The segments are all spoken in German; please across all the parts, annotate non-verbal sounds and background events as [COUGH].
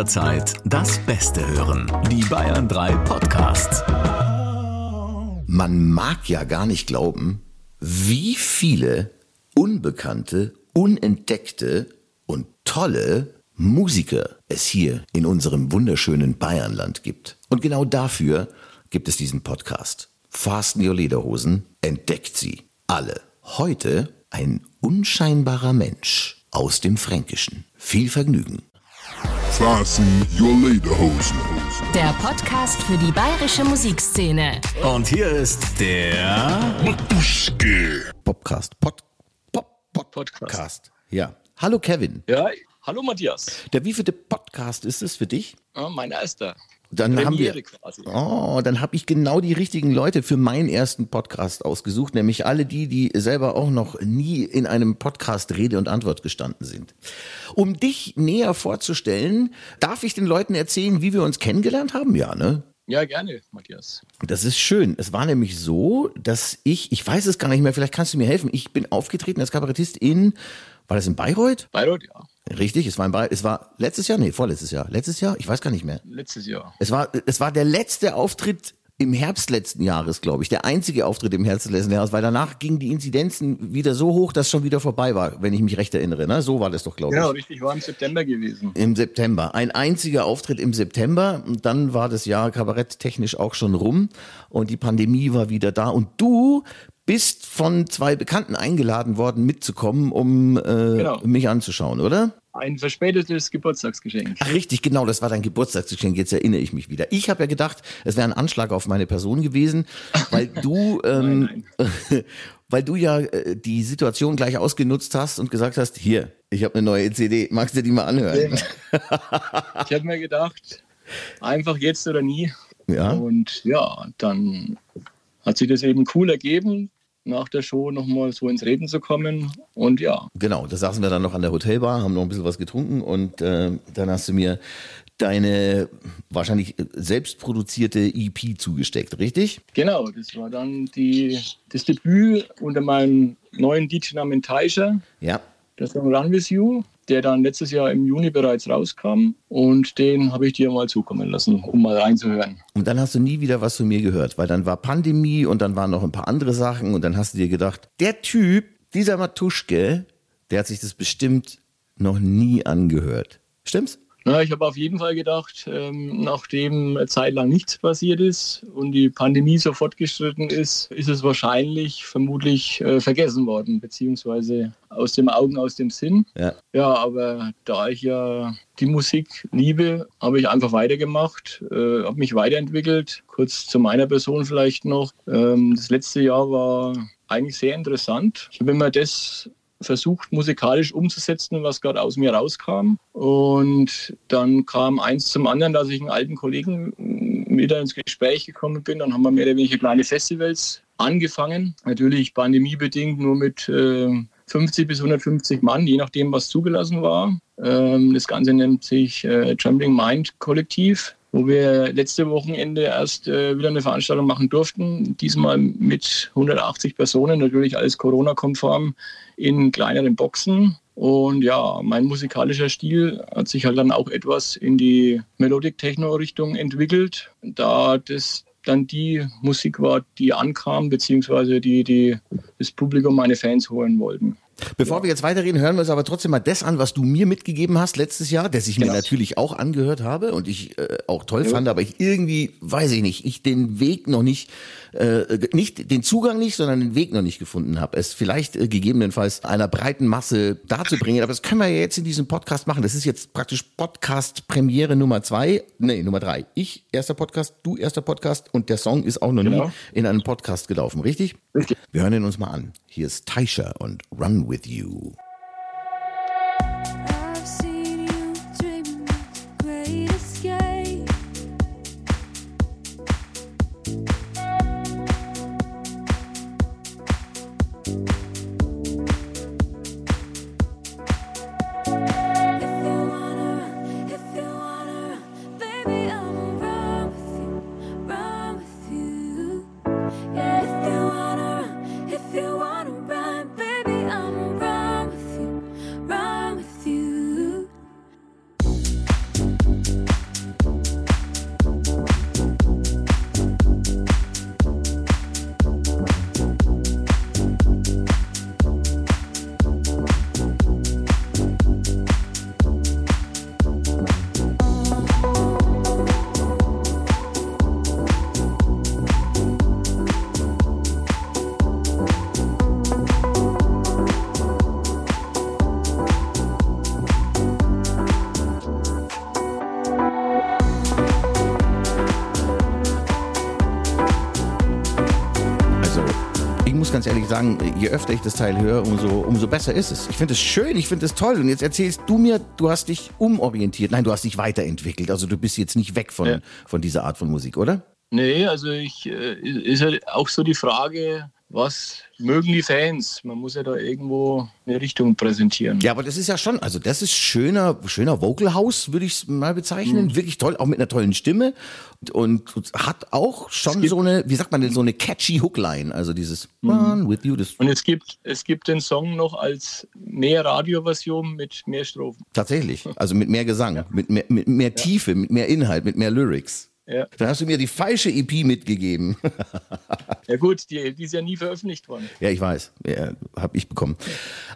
jederzeit das Beste hören. Die Bayern 3 Podcasts. Man mag ja gar nicht glauben, wie viele unbekannte, unentdeckte und tolle Musiker es hier in unserem wunderschönen Bayernland gibt. Und genau dafür gibt es diesen Podcast. Fasten Your Lederhosen, entdeckt sie alle. Heute ein unscheinbarer Mensch aus dem Fränkischen. Viel Vergnügen. Fasten Your Lederhosen. Der Podcast für die bayerische Musikszene. Und hier ist der Matuschke. Podcast. Pod, Pod, Pod, Podcast. Podcast. Ja. Hallo Kevin. Ja, hallo Matthias. Der wievielte Podcast ist es für dich? Ja, mein erster. Dann haben wir, quasi. oh, dann habe ich genau die richtigen Leute für meinen ersten Podcast ausgesucht, nämlich alle die, die selber auch noch nie in einem Podcast Rede und Antwort gestanden sind. Um dich näher vorzustellen, darf ich den Leuten erzählen, wie wir uns kennengelernt haben? Ja, ne? Ja, gerne, Matthias. Das ist schön. Es war nämlich so, dass ich, ich weiß es gar nicht mehr, vielleicht kannst du mir helfen. Ich bin aufgetreten als Kabarettist in, war das in Bayreuth? Bayreuth, ja. Richtig, es war in Bayreuth, es war letztes Jahr, nee, vorletztes Jahr. Letztes Jahr? Ich weiß gar nicht mehr. Letztes Jahr. Es war, es war der letzte Auftritt im Herbst letzten Jahres, glaube ich. Der einzige Auftritt im Herbst letzten Jahres, weil danach gingen die Inzidenzen wieder so hoch, dass schon wieder vorbei war, wenn ich mich recht erinnere. Ne? So war das doch, glaube Genau, ich. richtig, war im September gewesen. Im September. Ein einziger Auftritt im September. Und dann war das Jahr kabaretttechnisch auch schon rum. Und die Pandemie war wieder da. Und du bist von zwei Bekannten eingeladen worden, mitzukommen, um äh, Genau. mich anzuschauen, oder? Ein verspätetes Geburtstagsgeschenk. Ach, richtig, genau, das war dein Geburtstagsgeschenk, jetzt erinnere ich mich wieder. Ich habe ja gedacht, es wäre ein Anschlag auf meine Person gewesen, weil [LAUGHS] du, ähm, [LAUGHS] weil du ja äh, die Situation gleich ausgenutzt hast und gesagt hast, hier, ich habe eine neue CD, magst du die mal anhören? [LAUGHS] Ich habe mir gedacht, einfach jetzt oder nie. Ja. Und ja, dann hat sich das eben cool ergeben, nach der Show nochmal so ins Reden zu kommen. Und ja, Genau, da saßen wir dann noch an der Hotelbar, haben noch ein bisschen was getrunken und äh, dann hast du mir deine wahrscheinlich selbstproduzierte EP zugesteckt, richtig? genau, das war dann die, das Debüt unter meinem neuen DJ-Namen Taisha. Ja. Der Song Run With You, der dann letztes Jahr im Juni bereits rauskam. Und den habe ich dir mal zukommen lassen, um mal reinzuhören. Und dann hast du nie wieder was von mir gehört, weil dann war Pandemie und dann waren noch ein paar andere Sachen und dann hast du dir gedacht, der Typ, dieser Matuschke, der hat sich das bestimmt noch nie angehört. Stimmt's? Na, ich habe auf jeden Fall gedacht, ähm, nachdem eine Zeit lang nichts passiert ist und die Pandemie so fortgeschritten ist, ist es wahrscheinlich vermutlich äh, vergessen worden, beziehungsweise aus dem Augen, aus dem Sinn. Ja. Ja, aber da ich ja die Musik liebe, habe ich einfach weitergemacht, äh, habe mich weiterentwickelt. Kurz zu meiner Person vielleicht noch. Ähm, das letzte Jahr war eigentlich sehr interessant. Ich habe immer das versucht, musikalisch umzusetzen, was gerade aus mir rauskam. Und dann kam eins zum anderen, dass ich einen alten Kollegen mm, wieder ins Gespräch gekommen bin. Dann haben wir mehr oder weniger kleine Festivals angefangen. Natürlich pandemiebedingt nur mit äh, 50 bis 150 Mann, je nachdem, was zugelassen war. Ähm, das Ganze nennt sich äh, Trembling Mind Kollektiv, wo wir letzte Wochenende erst äh, wieder eine Veranstaltung machen durften. Diesmal mit 180 Personen, natürlich alles Corona-konform in kleineren Boxen. Und ja, mein musikalischer Stil hat sich halt dann auch etwas in die Melodic-Techno-Richtung entwickelt, da das dann die Musik war, die ankam, beziehungsweise die, die das Publikum meine Fans holen wollten. Bevor wir jetzt weiterreden, hören wir uns aber trotzdem mal das an, was du mir mitgegeben hast letztes Jahr, das ich mir Genau. natürlich auch angehört habe und ich äh, auch toll fand, aber ich irgendwie, weiß ich nicht, ich den Weg noch nicht, äh, nicht den Zugang nicht, sondern den Weg noch nicht gefunden habe, es vielleicht äh, gegebenenfalls einer breiten Masse darzubringen. Aber das können wir ja jetzt in diesem Podcast machen. Das ist jetzt praktisch Podcast-Premiere Nummer zwei, nee, Nummer drei. Ich erster Podcast, du erster Podcast und der Song ist auch noch nie Genau. in einem Podcast gelaufen, richtig? Richtig. Wir hören ihn uns mal an. Hier ist Taisha und Run With You. Sagen, je öfter ich das Teil höre, umso, umso besser ist es. Ich finde es schön, ich finde es toll. Und jetzt erzählst du mir, du hast dich umorientiert. Nein, du hast dich weiterentwickelt. Also du bist jetzt nicht weg von, Ja. von dieser Art von Musik, oder? Nee, also ich äh, ist ja auch so die Frage, was mögen die Fans? Man muss ja da irgendwo eine Richtung präsentieren. Ja, aber das ist ja schon, also das ist schöner, schöner Vocal House, würde ich es mal bezeichnen. Mhm. Wirklich toll, auch mit einer tollen Stimme. Und, und hat auch schon so eine, wie sagt man denn, so eine catchy Hookline. Also dieses Mhm. With you, Und es gibt, es gibt den Song noch als mehr Radioversion mit mehr Strophen. tatsächlich. Also mit mehr Gesang, mit mehr, mit mehr Tiefe, mit mehr Inhalt, mit mehr Lyrics. Ja, Dann hast du mir die falsche EP mitgegeben. [LAUGHS] ja gut, die, die ist ja nie veröffentlicht worden. Ja, ich weiß. Ja, habe ich bekommen.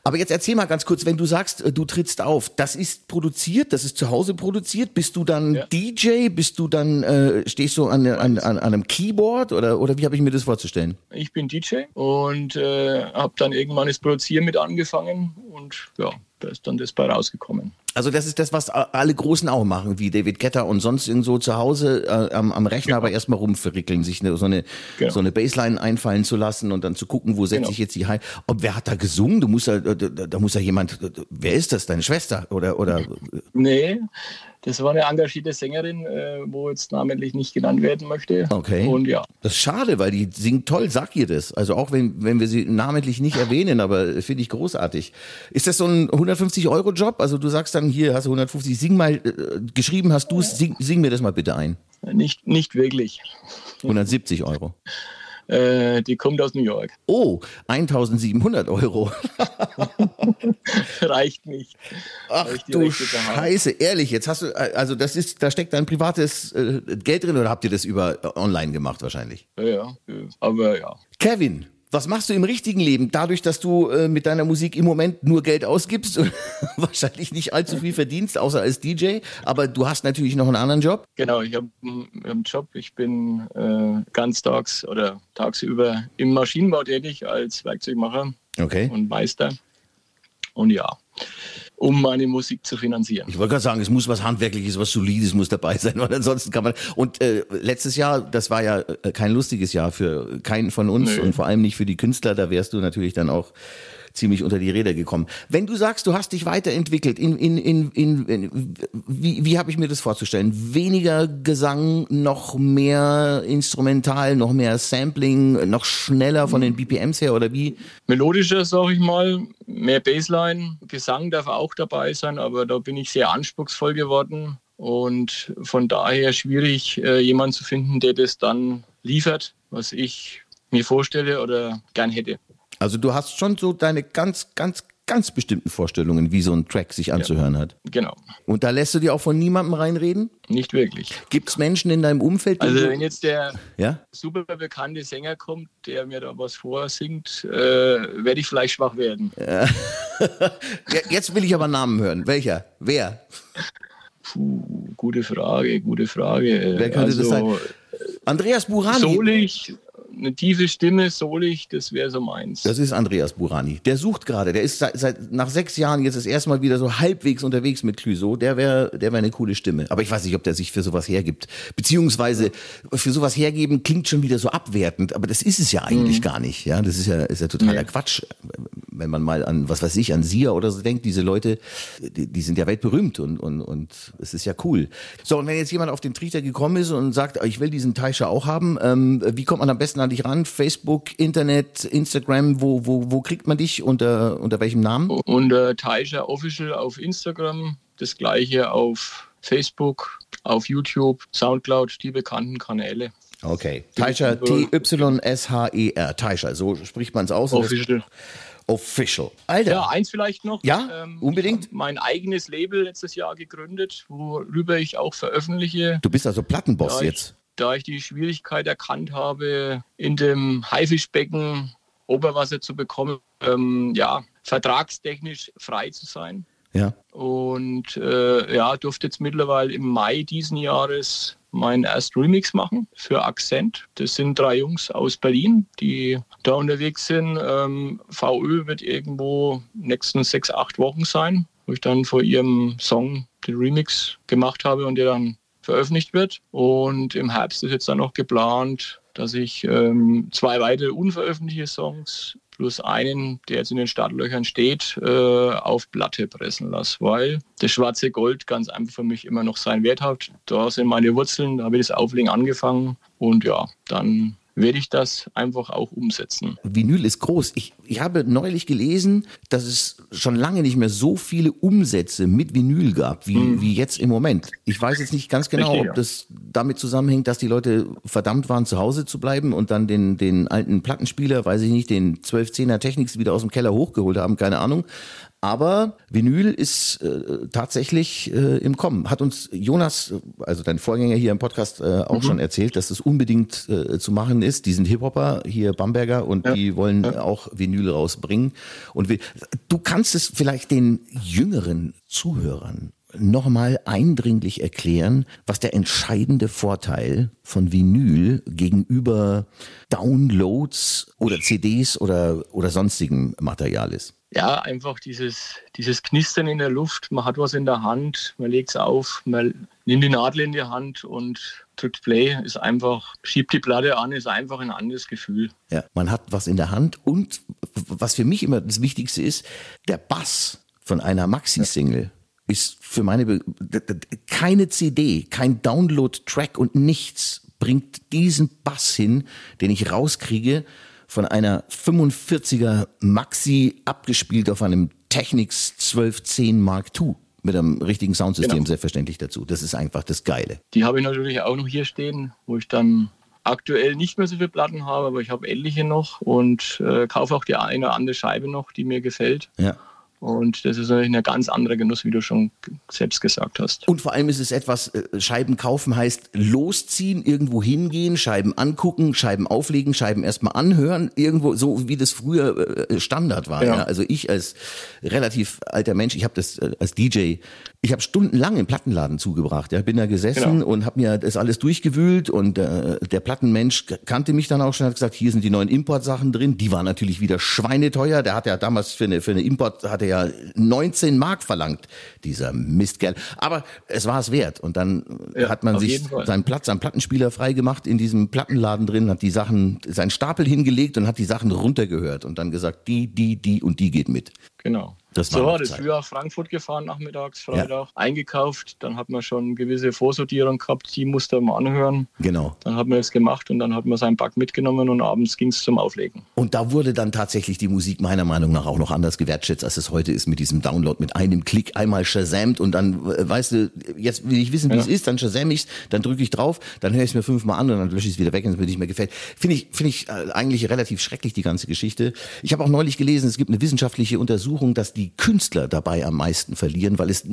Aber jetzt erzähl mal ganz kurz, wenn du sagst, äh, du trittst auf, das ist produziert, das ist zu Hause produziert. Bist du dann Ja. DJ? Bist du dann, äh, stehst du an, an, an, an einem Keyboard oder, oder wie habe ich mir das vorzustellen? Ich bin DJ und äh, habe dann irgendwann das Produzieren mit angefangen und ja, da ist dann das bei rausgekommen. Also das ist das, was alle Großen auch machen, wie David Getter und sonst irgendwo zu Hause äh, am, am Rechner aber erstmal rumverrickeln, sich eine, so, eine, Genau. so eine Bassline einfallen zu lassen und dann zu gucken, wo setze Genau. ich jetzt die High. Und wer hat da gesungen? Du musst da, da, da da muss ja jemand, wer ist das? Deine Schwester? Oder, oder Nee, das war eine engagierte Sängerin, äh, wo jetzt namentlich nicht genannt werden möchte. Okay. Und ja, Das ist schade, weil die singt toll, sag ihr das. Also auch wenn, wenn wir sie namentlich nicht erwähnen, aber finde ich großartig. Ist das so ein 150-Euro-Job? Also du sagst dann, hier hast du 150, sing mal, äh, geschrieben hast du es, sing, sing mir das mal bitte ein. nicht, nicht wirklich. 170 Euro. Äh, die kommt aus New York. Oh, 1700 Euro. [LAUGHS] Reicht nicht. Ach du. Scheiße, ehrlich, jetzt hast du, also das ist, da steckt dein privates äh, Geld drin oder habt ihr das über äh, online gemacht wahrscheinlich? Ja, ja, äh, aber ja. Kevin, was machst du im richtigen Leben, dadurch, dass du äh, mit deiner Musik im Moment nur Geld ausgibst und [LAUGHS] wahrscheinlich nicht allzu viel verdienst, außer als DJ, aber du hast natürlich noch einen anderen Job? Genau, ich habe hab einen Job. Ich bin äh, ganztags oder tagsüber im Maschinenbau tätig als Werkzeugmacher Okay. und Meister. Und ja, um meine Musik zu finanzieren. Ich wollte gerade sagen, es muss was Handwerkliches, was Solides muss dabei sein, [LAUGHS] weil ansonsten kann man. Und äh, letztes Jahr, das war ja äh, kein lustiges Jahr für keinen von uns Nö. und vor allem nicht für die Künstler. Da wärst du natürlich dann auch ziemlich unter die Räder gekommen. Wenn du sagst, du hast dich weiterentwickelt, in, in, in, in, in wie, wie habe ich mir das vorzustellen? Weniger Gesang, noch mehr Instrumental, noch mehr Sampling, noch schneller von den BPMs her oder wie? Melodischer, sag ich mal, mehr Bassline. Gesang darf auch dabei sein, aber da bin ich sehr anspruchsvoll geworden. Und von daher schwierig, äh, jemanden zu finden, der das dann liefert, was ich mir vorstelle oder gern hätte. Also du hast schon so deine ganz, ganz, ganz bestimmten Vorstellungen, wie so ein Track sich anzuhören hat. Genau, Und da lässt du dir auch von niemandem reinreden? nicht wirklich. Gibt es Menschen in deinem Umfeld, die Also wenn jetzt der ja? super bekannte Sänger kommt, der mir da was vorsingt, äh, werde ich vielleicht schwach werden. [LAUGHS] ja? Jetzt will ich aber Namen hören. Welcher? Wer? Puh, gute Frage, gute Frage. Wer könnte also, das sein? Andreas Burani. Solig, eine tiefe Stimme, solig, das wäre so meins. Das ist Andreas Burani. Der sucht gerade. Der ist seit, seit nach sechs Jahren jetzt das erste Mal wieder so halbwegs unterwegs mit Clüso. Der wäre, der wäre eine coole Stimme. Aber ich weiß nicht, ob der sich für sowas hergibt. Beziehungsweise für sowas hergeben klingt schon wieder so abwertend. Aber das ist es ja eigentlich gar nicht. Ja, das ist ja, ist ja totaler Nee. Quatsch. Wenn man mal an, was weiß ich, an Sia oder so denkt, diese Leute, die, die sind ja weltberühmt und, und, und es ist ja cool. So, und wenn jetzt jemand auf den Trichter gekommen ist und sagt, ich will diesen Taisha auch haben, ähm, wie kommt man am besten an dich ran? Facebook, Internet, Instagram, wo, wo, wo kriegt man dich? Unter, unter welchem Namen? Äh, Taisha Official auf Instagram, das gleiche auf Facebook, auf YouTube, Soundcloud, die bekannten Kanäle. Okay. Taisha, T-Y-S-H-E-R. Taisha, so spricht man es aus. Official. Official. Alter. Ja, eins vielleicht noch. Ja, unbedingt. Ich hab mein eigenes Label letztes Jahr gegründet, worüber ich auch veröffentliche. Du bist also Plattenboss da jetzt. Ich, da ich die Schwierigkeit erkannt habe, in dem Haifischbecken Oberwasser zu bekommen, ähm, ja, vertragstechnisch frei zu sein. Ja. Und äh, ja, durfte jetzt mittlerweile im Mai diesen Jahres meinen ersten Remix machen für Akzent. Das sind drei Jungs aus Berlin, die da unterwegs sind. Ähm, VÖ wird irgendwo nächsten sechs, acht Wochen sein, wo ich dann vor ihrem Song den Remix gemacht habe und der dann veröffentlicht wird. Und im Herbst ist jetzt dann noch geplant dass ich ähm, zwei weitere unveröffentlichte Songs plus einen, der jetzt in den Startlöchern steht, äh, auf Platte pressen lasse, weil das schwarze Gold ganz einfach für mich immer noch seinen Wert hat. Da sind meine Wurzeln, da habe ich das Auflegen angefangen und ja, dann werde ich das einfach auch umsetzen. Vinyl ist groß. Ich, ich habe neulich gelesen, dass es schon lange nicht mehr so viele Umsätze mit Vinyl gab, wie, wie jetzt im Moment. Ich weiß jetzt nicht ganz genau, Mhm. Richtig, ob das damit zusammenhängt, dass die Leute verdammt waren, zu Hause zu bleiben und dann den, den alten Plattenspieler, weiß ich nicht, den 1210er Technics wieder aus dem Keller hochgeholt haben, keine Ahnung. Aber Vinyl ist äh, tatsächlich äh, im Kommen. Hat uns Jonas, also dein Vorgänger hier im Podcast, äh, auch schon erzählt, dass es unbedingt äh, zu machen ist. Die sind Hip-Hopper, hier Bamberger, und die wollen auch Vinyl rausbringen. Und wir, du kannst es vielleicht den jüngeren Zuhörern nochmal eindringlich erklären, was der entscheidende Vorteil von Vinyl gegenüber Downloads oder CDs oder, oder sonstigem Material ist. Ja, einfach dieses, dieses Knistern in der Luft. Man hat was in der Hand, man legt es auf, man nimmt die Nadel in die Hand und drückt Play. Ist einfach, schiebt die Platte an, ist einfach ein anderes Gefühl. Ja, man hat was in der Hand und was für mich immer das Wichtigste ist, der Bass von einer Maxi-Single ist für meine Be keine CD, kein Download-Track und nichts bringt diesen Bass hin, den ich rauskriege von einer 45er Maxi abgespielt auf einem Technics 1210 Mark II mit einem richtigen Soundsystem Genau. selbstverständlich dazu. Das ist einfach das Geile. Die habe ich natürlich auch noch hier stehen, wo ich dann aktuell nicht mehr so viele Platten habe, aber ich habe etliche noch und äh, kaufe auch die eine oder andere Scheibe noch, die mir gefällt. Ja. Und das ist natürlich ein ganz anderer Genuss, wie du schon selbst gesagt hast. Und vor allem ist es etwas, äh, Scheiben kaufen heißt losziehen, irgendwo hingehen, Scheiben angucken, Scheiben auflegen, Scheiben erstmal anhören, irgendwo, so wie das früher äh, Standard war. Ja. Ja. Also ich als relativ alter Mensch, ich habe das äh, als DJ, ich habe stundenlang im Plattenladen zugebracht. Ja, bin da gesessen Genau. und habe mir das alles durchgewühlt und äh, der Plattenmensch kannte mich dann auch schon, hat gesagt, hier sind die neuen Importsachen drin. Die waren natürlich wieder schweineteuer. Der hat ja damals für eine, für eine Import, hat er ja 19 Mark verlangt, dieser Mistkerl. Aber es war es wert. Und dann Ja, hat man sich seinen Platz am Plattenspieler freigemacht in diesem Plattenladen drin, hat die Sachen, seinen Stapel hingelegt und hat die Sachen runtergehört und dann gesagt, die, die, die und die geht mit. Genau. Das so war das früher Frankfurt gefahren, nachmittags, Freitag, eingekauft. Dann hat man schon eine gewisse Vorsortierung gehabt, die musste man anhören. Genau. Dann hat man das gemacht und dann hat man seinen Pack mitgenommen und abends ging es zum Auflegen. Und da wurde dann tatsächlich die Musik meiner Meinung nach auch noch anders gewertschätzt, als es heute ist mit diesem Download, mit einem Klick einmal shazamt und dann, äh, weißt du, jetzt will ich wissen, wie Ja. es ist, dann shazam ich's, dann drücke ich drauf, dann höre ich es mir fünfmal an und dann lösche ich es wieder weg, wenn es mir nicht mehr gefällt. Finde ich, finde ich äh, eigentlich relativ schrecklich, die ganze Geschichte. Ich habe auch neulich gelesen, es gibt eine wissenschaftliche Untersuchung, dass die Künstler dabei am meisten verlieren, weil es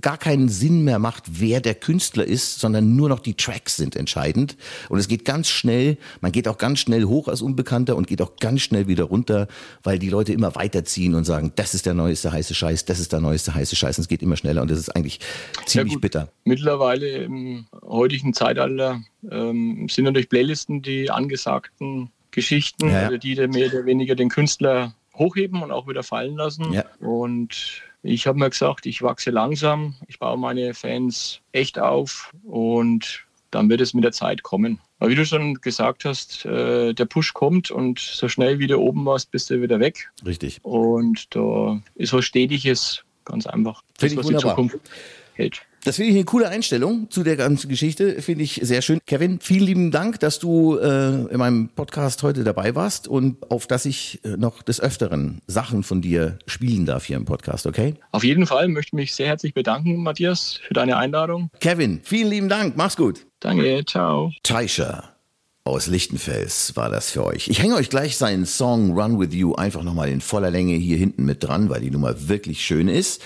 gar keinen Sinn mehr macht, wer der Künstler ist, sondern nur noch die Tracks sind entscheidend. Und es geht ganz schnell, man geht auch ganz schnell hoch als Unbekannter und geht auch ganz schnell wieder runter, weil die Leute immer weiterziehen und sagen, das ist der neueste heiße Scheiß, das ist der neueste heiße Scheiß. Und es geht immer schneller und das ist eigentlich ziemlich gut. bitter. Mittlerweile im heutigen Zeitalter ähm, sind natürlich Playlisten die angesagten Geschichten, Ja, ja. also die der mehr oder weniger den Künstler hochheben und auch wieder fallen lassen. Ja. Und ich habe mir gesagt, ich wachse langsam, ich baue meine Fans echt auf und dann wird es mit der Zeit kommen. Aber wie du schon gesagt hast, äh, der Push kommt und so schnell wie du oben warst, bist du wieder weg. Richtig. Und da ist was Stetiges, ganz einfach. Finde ich wunderbar. die Zukunft hält. Das finde ich eine coole Einstellung zu der ganzen Geschichte. Finde ich sehr schön. Kevin, vielen lieben Dank, dass du äh, in meinem Podcast heute dabei warst und auf dass ich äh, noch des Öfteren Sachen von dir spielen darf hier im Podcast, okay? Auf jeden Fall möchte mich sehr herzlich bedanken, Matthias, für deine Einladung. Kevin, vielen lieben Dank. Mach's gut. Danke, ciao. Taisha aus Lichtenfels war das für euch. Ich hänge euch gleich seinen Song Run With You einfach nochmal in voller Länge hier hinten mit dran, weil die Nummer wirklich schön ist.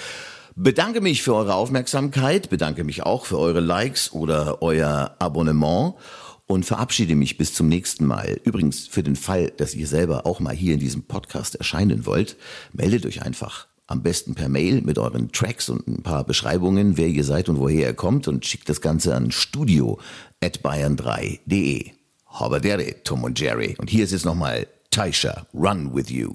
Bedanke mich für eure Aufmerksamkeit, bedanke mich auch für eure Likes oder euer Abonnement und verabschiede mich bis zum nächsten Mal. Übrigens, für den Fall, dass ihr selber auch mal hier in diesem Podcast erscheinen wollt, meldet euch einfach. Am besten per Mail mit euren Tracks und ein paar Beschreibungen, wer ihr seid und woher ihr kommt und schickt das Ganze an studio@bayern3.de. Haberdere, Tom und Jerry. Und hier ist jetzt nochmal Taisha, Run With You.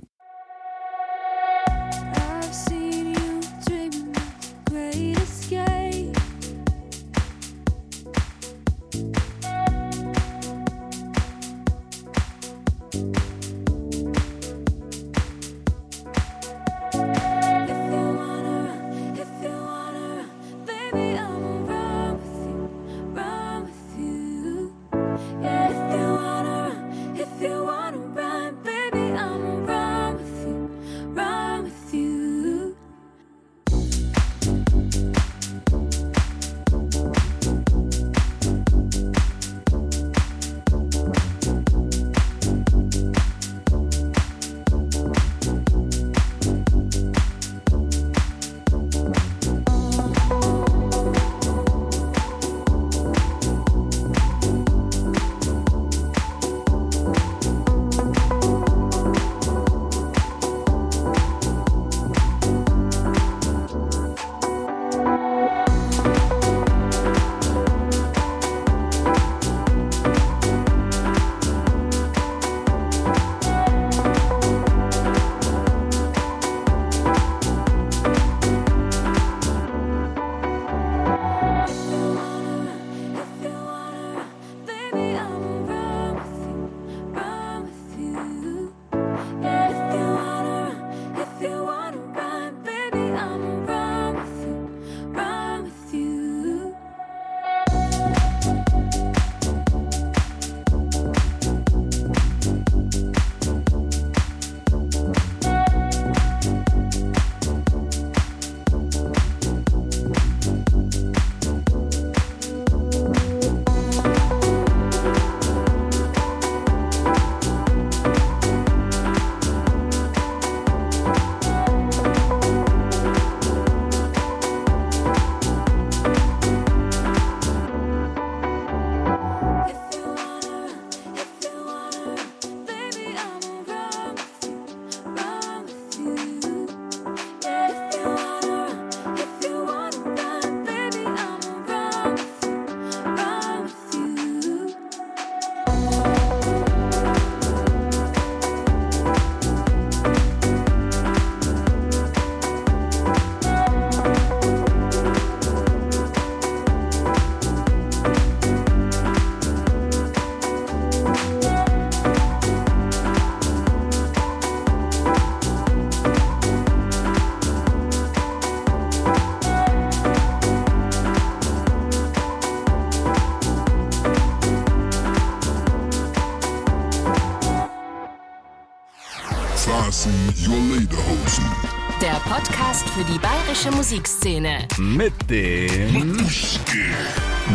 Der Podcast für die bayerische Musikszene. Mit dem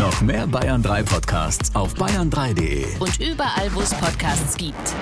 noch mehr Bayern 3 Podcasts auf bayern3.de. Und überall, wo es Podcasts gibt.